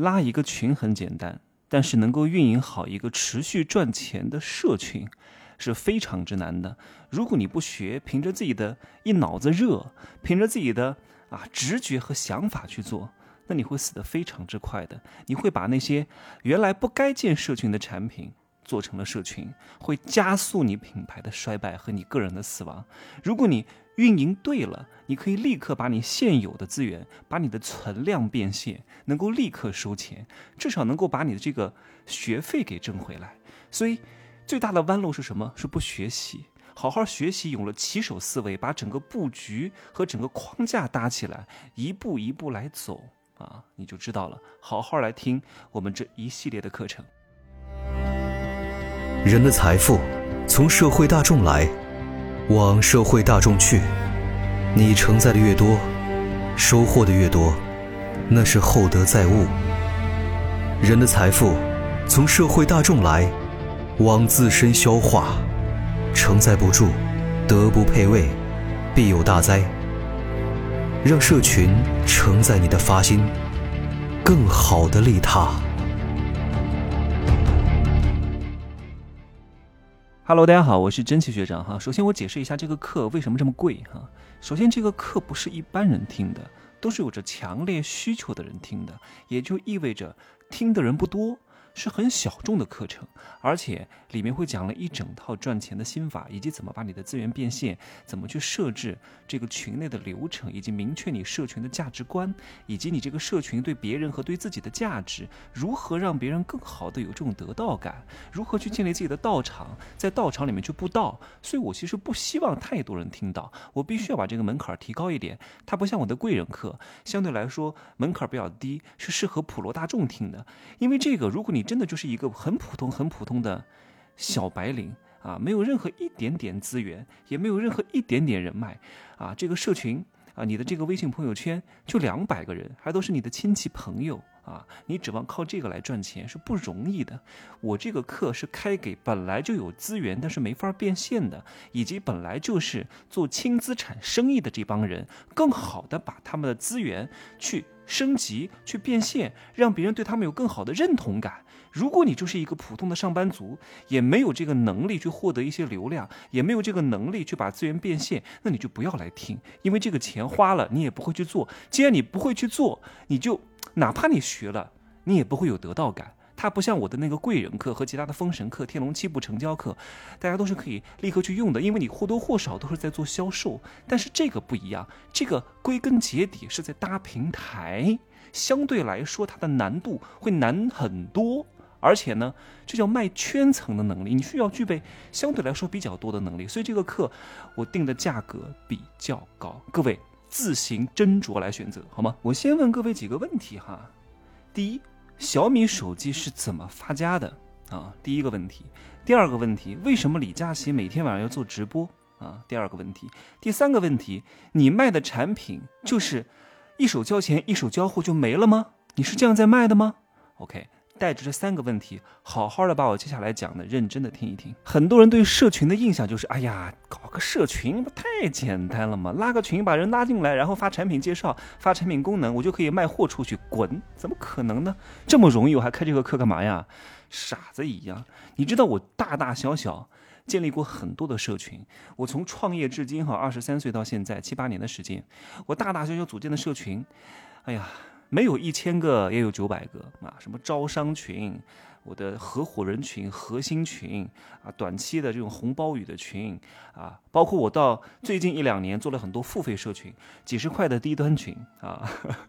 拉一个群很简单，但是能够运营好一个持续赚钱的社群是非常之难的。如果你不学，凭着自己的一脑子热，凭着自己的啊直觉和想法去做，那你会死得非常之快的。你会把那些原来不该建社群的产品做成了社群，会加速你品牌的衰败和你个人的死亡。如果你运营对了，你可以立刻把你现有的资源，把你的存量变现，能够立刻收钱，至少能够把你的这个学费给挣回来。所以，最大的弯路是什么？是不学习，好好学习，有了起手思维，把整个布局和整个框架搭起来，一步一步来走啊，你就知道了。好好来听我们这一系列的课程。人的财富从社会大众来。往社会大众去，你承载的越多，收获的越多，那是厚德载物。人的财富从社会大众来，往自身消化，承载不住，德不配位，必有大灾。让社群承载你的发心，更好的利他。Hello，大家好，我是真奇学长哈。首先我解释一下这个课为什么这么贵哈。首先这个课不是一般人听的，都是有着强烈需求的人听的，也就意味着听的人不多。是很小众的课程，而且里面会讲了一整套赚钱的心法，以及怎么把你的资源变现，怎么去设置这个群内的流程，以及明确你社群的价值观，以及你这个社群对别人和对自己的价值，如何让别人更好的有这种得到感，如何去建立自己的道场，在道场里面去布道。所以我其实不希望太多人听到，我必须要把这个门槛提高一点。它不像我的贵人课，相对来说门槛比较低，是适合普罗大众听的。因为这个，如果你你真的就是一个很普通、很普通的小白领啊，没有任何一点点资源，也没有任何一点点人脉啊。这个社群啊，你的这个微信朋友圈就两百个人，还都是你的亲戚朋友啊。你指望靠这个来赚钱是不容易的。我这个课是开给本来就有资源但是没法变现的，以及本来就是做轻资产生意的这帮人，更好的把他们的资源去升级、去变现，让别人对他们有更好的认同感。如果你就是一个普通的上班族，也没有这个能力去获得一些流量，也没有这个能力去把资源变现，那你就不要来听，因为这个钱花了，你也不会去做。既然你不会去做，你就哪怕你学了，你也不会有得到感。它不像我的那个贵人课和其他的封神课、天龙七步成交课，大家都是可以立刻去用的，因为你或多或少都是在做销售。但是这个不一样，这个归根结底是在搭平台，相对来说它的难度会难很多。而且呢，这叫卖圈层的能力，你需要具备相对来说比较多的能力，所以这个课我定的价格比较高，各位自行斟酌来选择，好吗？我先问各位几个问题哈。第一，小米手机是怎么发家的啊？第一个问题。第二个问题，为什么李佳琦每天晚上要做直播啊？第二个问题。第三个问题，你卖的产品就是一手交钱一手交货就没了吗？你是这样在卖的吗？OK。带着这三个问题，好好的把我接下来讲的认真的听一听。很多人对社群的印象就是，哎呀，搞个社群不太简单了吗？拉个群把人拉进来，然后发产品介绍，发产品功能，我就可以卖货出去，滚！怎么可能呢？这么容易，我还开这个课干嘛呀？傻子一样！你知道我大大小小建立过很多的社群，我从创业至今哈，二十三岁到现在七八年的时间，我大大小小组建的社群，哎呀。没有一千个，也有九百个啊！什么招商群，我的合伙人群、核心群啊，短期的这种红包雨的群啊，包括我到最近一两年做了很多付费社群，几十块的低端群啊，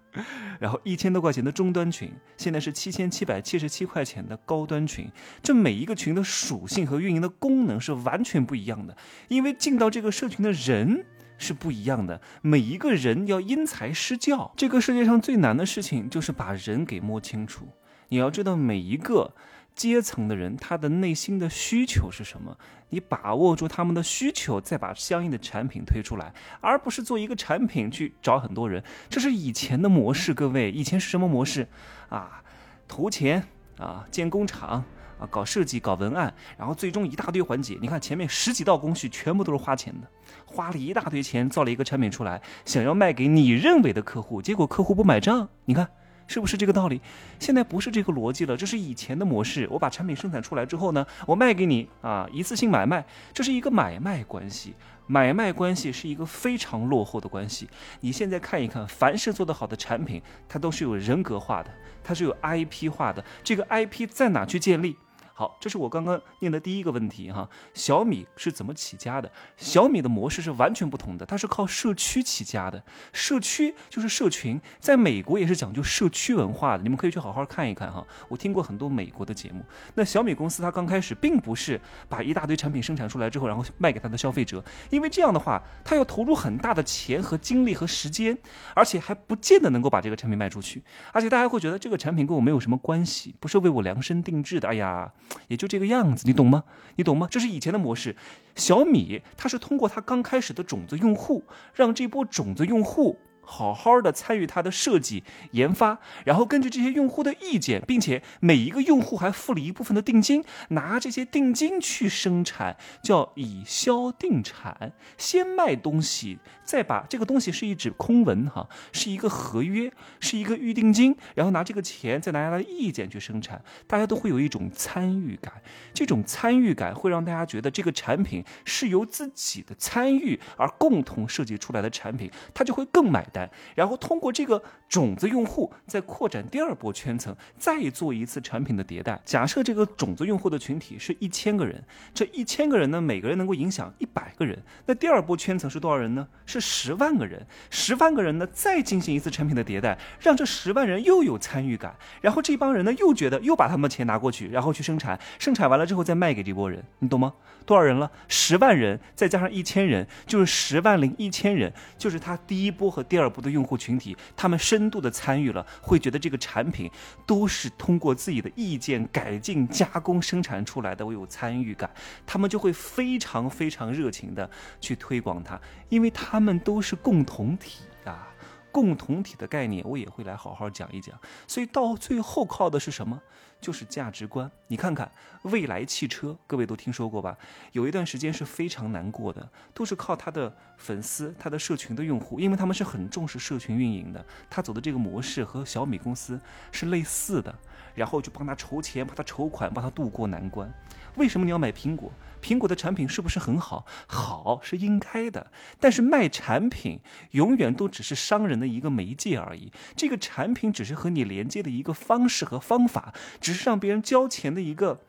然后一千多块钱的中端群，现在是七千七百七十七块钱的高端群。这每一个群的属性和运营的功能是完全不一样的，因为进到这个社群的人。是不一样的，每一个人要因材施教。这个世界上最难的事情就是把人给摸清楚。你要知道每一个阶层的人，他的内心的需求是什么，你把握住他们的需求，再把相应的产品推出来，而不是做一个产品去找很多人。这是以前的模式，各位，以前是什么模式啊？投钱啊，建工厂。啊，搞设计、搞文案，然后最终一大堆环节。你看前面十几道工序全部都是花钱的，花了一大堆钱造了一个产品出来，想要卖给你认为的客户，结果客户不买账。你看是不是这个道理？现在不是这个逻辑了，这是以前的模式。我把产品生产出来之后呢，我卖给你啊，一次性买卖，这是一个买卖关系。买卖关系是一个非常落后的关系。你现在看一看，凡是做得好的产品，它都是有人格化的，它是有 IP 化的。这个 IP 在哪去建立？好，这是我刚刚念的第一个问题哈。小米是怎么起家的？小米的模式是完全不同的，它是靠社区起家的。社区就是社群，在美国也是讲究社区文化的。你们可以去好好看一看哈。我听过很多美国的节目。那小米公司它刚开始并不是把一大堆产品生产出来之后，然后卖给它的消费者，因为这样的话，它要投入很大的钱和精力和时间，而且还不见得能够把这个产品卖出去。而且大家会觉得这个产品跟我没有什么关系，不是为我量身定制的。哎呀。也就这个样子，你懂吗？你懂吗？这是以前的模式。小米它是通过它刚开始的种子用户，让这波种子用户。好好的参与它的设计研发，然后根据这些用户的意见，并且每一个用户还付了一部分的定金，拿这些定金去生产，叫以销定产，先卖东西，再把这个东西是一纸空文哈，是一个合约，是一个预定金，然后拿这个钱再拿他的意见去生产，大家都会有一种参与感，这种参与感会让大家觉得这个产品是由自己的参与而共同设计出来的产品，他就会更买。单，然后通过这个种子用户再扩展第二波圈层，再做一次产品的迭代。假设这个种子用户的群体是一千个人，这一千个人呢，每个人能够影响一百个人。那第二波圈层是多少人呢？是十万个人。十万个人呢，再进行一次产品的迭代，让这十万人又有参与感。然后这帮人呢，又觉得又把他们的钱拿过去，然后去生产，生产完了之后再卖给这波人。你懂吗？多少人了？十万人再加上一千人，就是十万零一千人，就是他第一波和第二波的用户群体，他们深度的参与了，会觉得这个产品都是通过自己的意见改进加工生产出来的，我有参与感，他们就会非常非常热情的去推广它，因为他们都是共同体啊。共同体的概念，我也会来好好讲一讲。所以到最后靠的是什么？就是价值观。你看看未来汽车，各位都听说过吧？有一段时间是非常难过的，都是靠他的粉丝、他的社群的用户，因为他们是很重视社群运营的。他走的这个模式和小米公司是类似的，然后就帮他筹钱，帮他筹款，帮他渡过难关。为什么你要买苹果？苹果的产品是不是很好？好是应该的，但是卖产品永远都只是商人的一个媒介而已。这个产品只是和你连接的一个方式和方法，只是让别人交钱的一个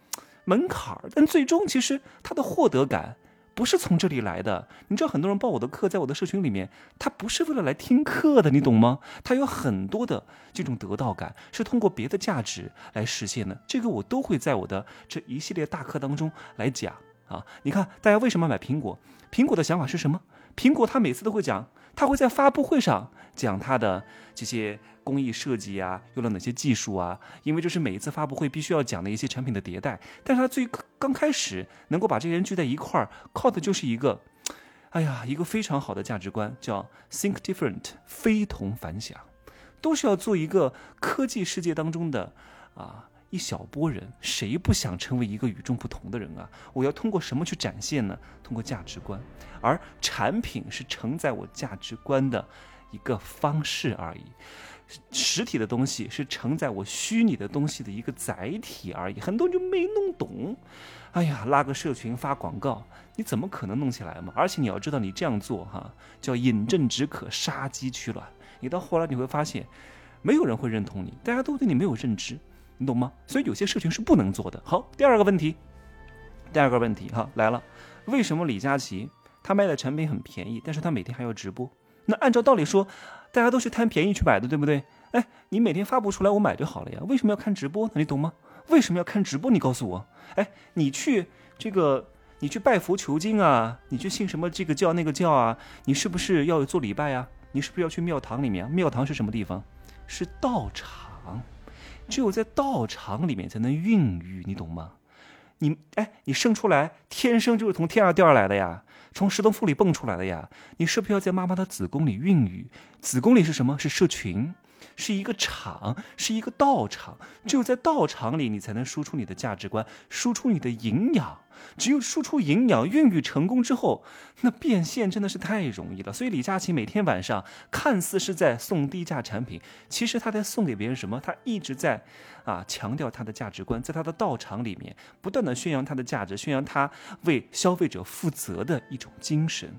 门槛儿。但最终其实他的获得感不是从这里来的。你知道，很多人报我的课，在我的社群里面，他不是为了来听课的，你懂吗？他有很多的这种得到感，是通过别的价值来实现的。这个我都会在我的这一系列大课当中来讲。啊，你看，大家为什么买苹果？苹果的想法是什么？苹果他每次都会讲，他会在发布会上讲他的这些工艺设计啊，用了哪些技术啊？因为这是每一次发布会必须要讲的一些产品的迭代。但是他最刚开始能够把这些人聚在一块儿，靠的就是一个，哎呀，一个非常好的价值观，叫 think different，非同凡响，都是要做一个科技世界当中的啊。一小波人，谁不想成为一个与众不同的人啊？我要通过什么去展现呢？通过价值观，而产品是承载我价值观的一个方式而已。实体的东西是承载我虚拟的东西的一个载体而已。很多人就没弄懂。哎呀，拉个社群发广告，你怎么可能弄起来嘛？而且你要知道，你这样做哈，叫饮鸩止渴，杀鸡取卵。你到后来你会发现，没有人会认同你，大家都对你没有认知。你懂吗？所以有些社群是不能做的。好，第二个问题，第二个问题哈来了，为什么李佳琦他卖的产品很便宜，但是他每天还要直播？那按照道理说，大家都是贪便宜去买的，对不对？哎，你每天发布出来，我买就好了呀。为什么要看直播呢？你懂吗？为什么要看直播？你告诉我。哎，你去这个，你去拜佛求经啊，你去信什么这个教那个教啊？你是不是要做礼拜啊？你是不是要去庙堂里面？庙堂是什么地方？是道场。只有在道场里面才能孕育，你懂吗？你哎，你生出来天生就是从天上掉下来的呀，从石头缝里蹦出来的呀。你是不是要在妈妈的子宫里孕育？子宫里是什么？是社群。是一个场，是一个道场。只有在道场里，你才能输出你的价值观，输出你的营养。只有输出营养、孕育成功之后，那变现真的是太容易了。所以李佳琦每天晚上看似是在送低价产品，其实他在送给别人什么？他一直在啊强调他的价值观，在他的道场里面不断的宣扬他的价值，宣扬他为消费者负责的一种精神，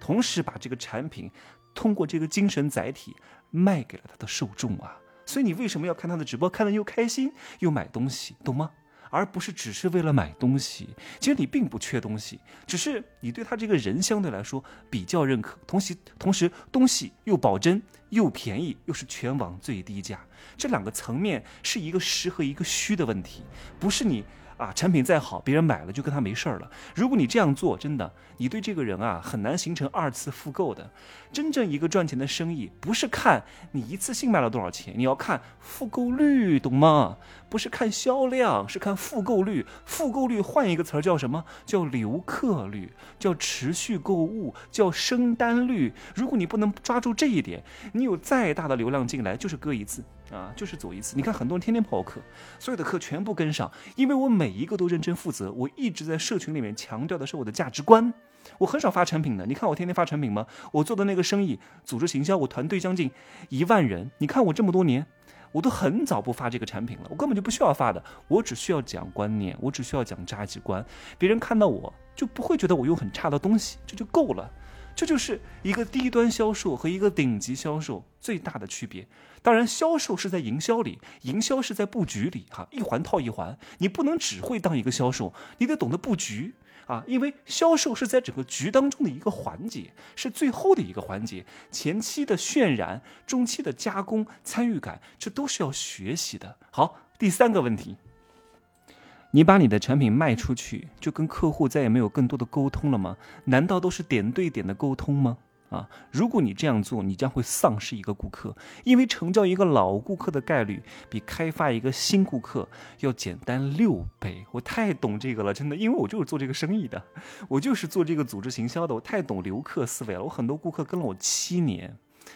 同时把这个产品通过这个精神载体卖给了他的受众啊。所以你为什么要看他的直播？看的又开心又买东西，懂吗？而不是只是为了买东西，其实你并不缺东西，只是你对他这个人相对来说比较认可，同时同时东西又保真又便宜，又是全网最低价，这两个层面是一个实和一个虚的问题，不是你。啊，产品再好，别人买了就跟他没事儿了。如果你这样做，真的，你对这个人啊很难形成二次复购的。真正一个赚钱的生意，不是看你一次性卖了多少钱，你要看复购率，懂吗？不是看销量，是看复购率。复购率换一个词儿叫什么？叫留客率，叫持续购物，叫升单率。如果你不能抓住这一点，你有再大的流量进来，就是割一次。啊，就是走一次。你看，很多人天天跑课，所有的课全部跟上，因为我每一个都认真负责。我一直在社群里面强调的是我的价值观。我很少发产品的，你看我天天发产品吗？我做的那个生意，组织行销，我团队将近一万人。你看我这么多年，我都很早不发这个产品了，我根本就不需要发的。我只需要讲观念，我只需要讲价值观，别人看到我就不会觉得我用很差的东西，这就够了。这就是一个低端销售和一个顶级销售最大的区别。当然，销售是在营销里，营销是在布局里，哈，一环套一环。你不能只会当一个销售，你得懂得布局啊，因为销售是在整个局当中的一个环节，是最后的一个环节。前期的渲染，中期的加工，参与感，这都是要学习的。好，第三个问题。你把你的产品卖出去，就跟客户再也没有更多的沟通了吗？难道都是点对点的沟通吗？啊，如果你这样做，你将会丧失一个顾客，因为成交一个老顾客的概率比开发一个新顾客要简单六倍。我太懂这个了，真的，因为我就是做这个生意的，我就是做这个组织行销的，我太懂留客思维了。我很多顾客跟了我七年。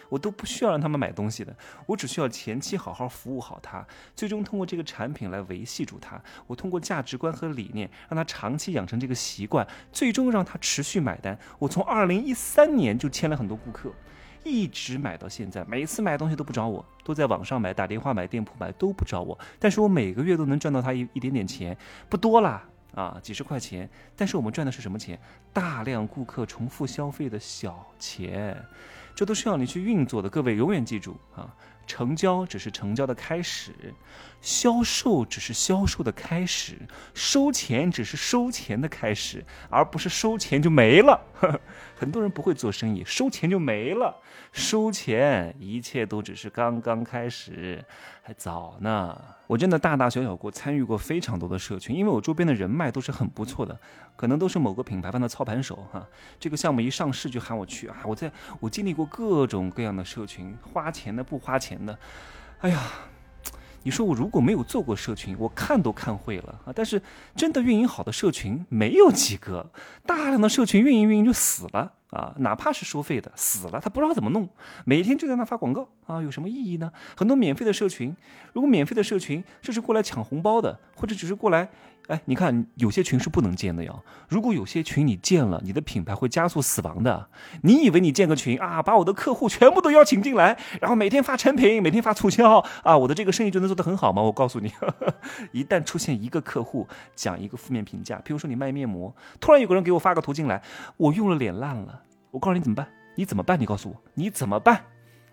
我都不需要让他们买东西的，我只需要前期好好服务好他，最终通过这个产品来维系住他。我通过价值观和理念，让他长期养成这个习惯，最终让他持续买单。我从二零一三年就签了很多顾客，一直买到现在，每次买东西都不找我，都在网上买、打电话买、店铺买都不找我，但是我每个月都能赚到他一一点点钱，不多啦。啊，几十块钱，但是我们赚的是什么钱？大量顾客重复消费的小钱。这都需要你去运作的，各位永远记住啊！成交只是成交的开始，销售只是销售的开始，收钱只是收钱的开始，而不是收钱就没了。很多人不会做生意，收钱就没了，收钱一切都只是刚刚开始，还早呢。我真的大大小小过参与过非常多的社群，因为我周边的人脉都是很不错的，可能都是某个品牌方的操盘手哈。这个项目一上市就喊我去啊！我在我经历过各种各样的社群，花钱的不花钱的，哎呀，你说我如果没有做过社群，我看都看会了啊！但是真的运营好的社群没有几个，大量的社群运营运营就死了。啊，哪怕是收费的，死了，他不知道怎么弄，每天就在那发广告啊，有什么意义呢？很多免费的社群，如果免费的社群就是过来抢红包的，或者只是过来。哎，你看有些群是不能建的呀。如果有些群你建了，你的品牌会加速死亡的。你以为你建个群啊，把我的客户全部都邀请进来，然后每天发产品，每天发促销啊，我的这个生意就能做得很好吗？我告诉你，一旦出现一个客户讲一个负面评价，比如说你卖面膜，突然有个人给我发个图进来，我用了脸烂了，我告诉你怎么办？你怎么办？你告诉我，你怎么办？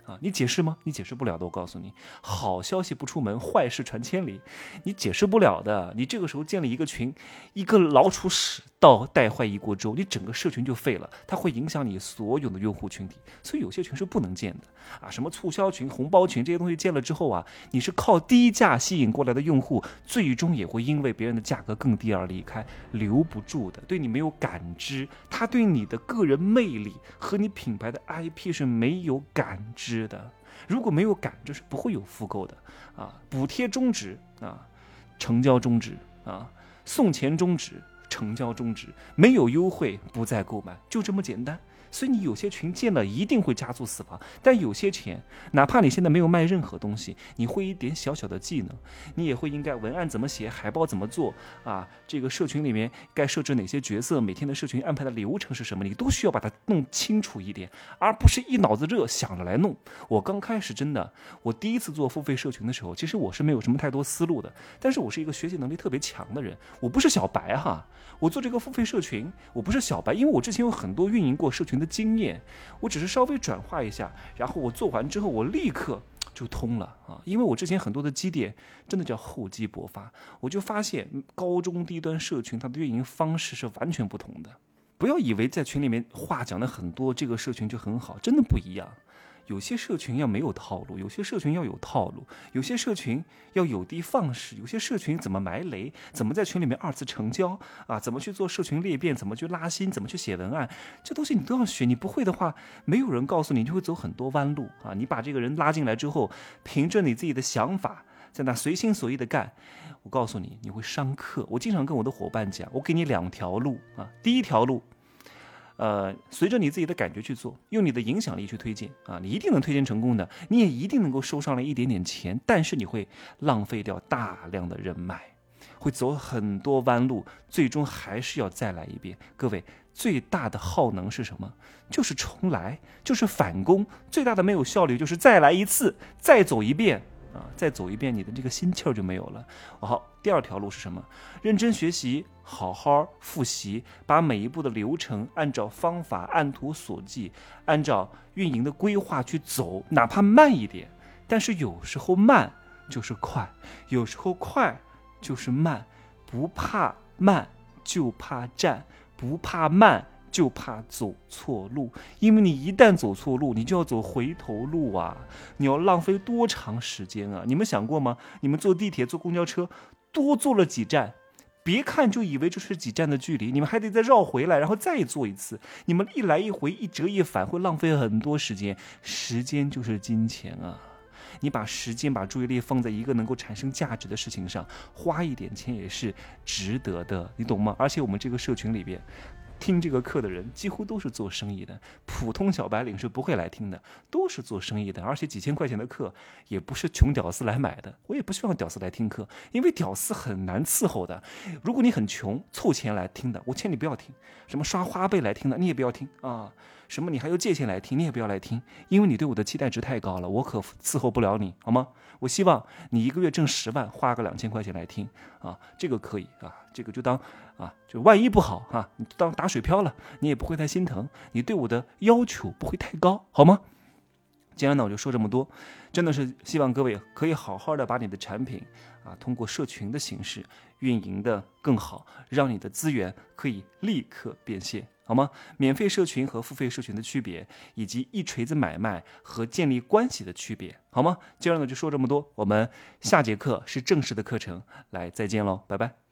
啊，你解释吗？你解释不了的。我告诉你，好消息不出门，坏事传千里。你解释不了的。你这个时候建了一个群，一个老鼠屎到带坏一锅粥，你整个社群就废了。它会影响你所有的用户群体，所以有些群是不能建的。啊，什么促销群、红包群这些东西建了之后啊，你是靠低价吸引过来的用户，最终也会因为别人的价格更低而离开，留不住的。对你没有感知，他对你的个人魅力和你品牌的 IP 是没有感知。是的，如果没有感就是不会有复购的啊！补贴终止啊，成交终止啊，送钱终止，成交终止，没有优惠不再购买，就这么简单。所以你有些群建了一定会加速死亡，但有些钱，哪怕你现在没有卖任何东西，你会一点小小的技能，你也会应该文案怎么写，海报怎么做啊？这个社群里面该设置哪些角色，每天的社群安排的流程是什么，你都需要把它弄清楚一点，而不是一脑子热想着来弄。我刚开始真的，我第一次做付费社群的时候，其实我是没有什么太多思路的，但是我是一个学习能力特别强的人，我不是小白哈，我做这个付费社群，我不是小白，因为我之前有很多运营过社群的经验，我只是稍微转化一下，然后我做完之后，我立刻就通了啊！因为我之前很多的积点真的叫厚积薄发，我就发现高中低端社群它的运营方式是完全不同的。不要以为在群里面话讲的很多，这个社群就很好，真的不一样。有些社群要没有套路，有些社群要有套路，有些社群要有的放矢，有些社群怎么埋雷，怎么在群里面二次成交啊？怎么去做社群裂变？怎么去拉新？怎么去写文案？这东西你都要学。你不会的话，没有人告诉你，你就会走很多弯路啊！你把这个人拉进来之后，凭着你自己的想法，在那随心所欲的干，我告诉你，你会上课。我经常跟我的伙伴讲，我给你两条路啊，第一条路。呃，随着你自己的感觉去做，用你的影响力去推荐啊，你一定能推荐成功的，你也一定能够收上来一点点钱，但是你会浪费掉大量的人脉，会走很多弯路，最终还是要再来一遍。各位，最大的耗能是什么？就是重来，就是返工。最大的没有效率就是再来一次，再走一遍。啊，再走一遍，你的这个心气儿就没有了。好，第二条路是什么？认真学习，好好复习，把每一步的流程按照方法按图索骥，按照运营的规划去走，哪怕慢一点，但是有时候慢就是快，有时候快就是慢，不怕慢，就怕站，不怕慢。就怕走错路，因为你一旦走错路，你就要走回头路啊！你要浪费多长时间啊？你们想过吗？你们坐地铁、坐公交车，多坐了几站，别看就以为这是几站的距离，你们还得再绕回来，然后再坐一次。你们一来一回，一折一返，会浪费很多时间。时间就是金钱啊！你把时间、把注意力放在一个能够产生价值的事情上，花一点钱也是值得的，你懂吗？而且我们这个社群里边。听这个课的人几乎都是做生意的，普通小白领是不会来听的，都是做生意的，而且几千块钱的课也不是穷屌丝来买的。我也不希望屌丝来听课，因为屌丝很难伺候的。如果你很穷，凑钱来听的，我劝你不要听；什么刷花呗来听的，你也不要听啊。什么？你还要借钱来听？你也不要来听，因为你对我的期待值太高了，我可伺候不了你，好吗？我希望你一个月挣十万，花个两千块钱来听啊，这个可以啊，这个就当啊，就万一不好哈，你就当打水漂了，你也不会太心疼，你对我的要求不会太高，好吗？今天呢，我就说这么多，真的是希望各位可以好好的把你的产品啊，通过社群的形式运营的更好，让你的资源可以立刻变现。好吗？免费社群和付费社群的区别，以及一锤子买卖和建立关系的区别，好吗？今儿呢就说这么多，我们下节课是正式的课程，来再见喽，拜拜。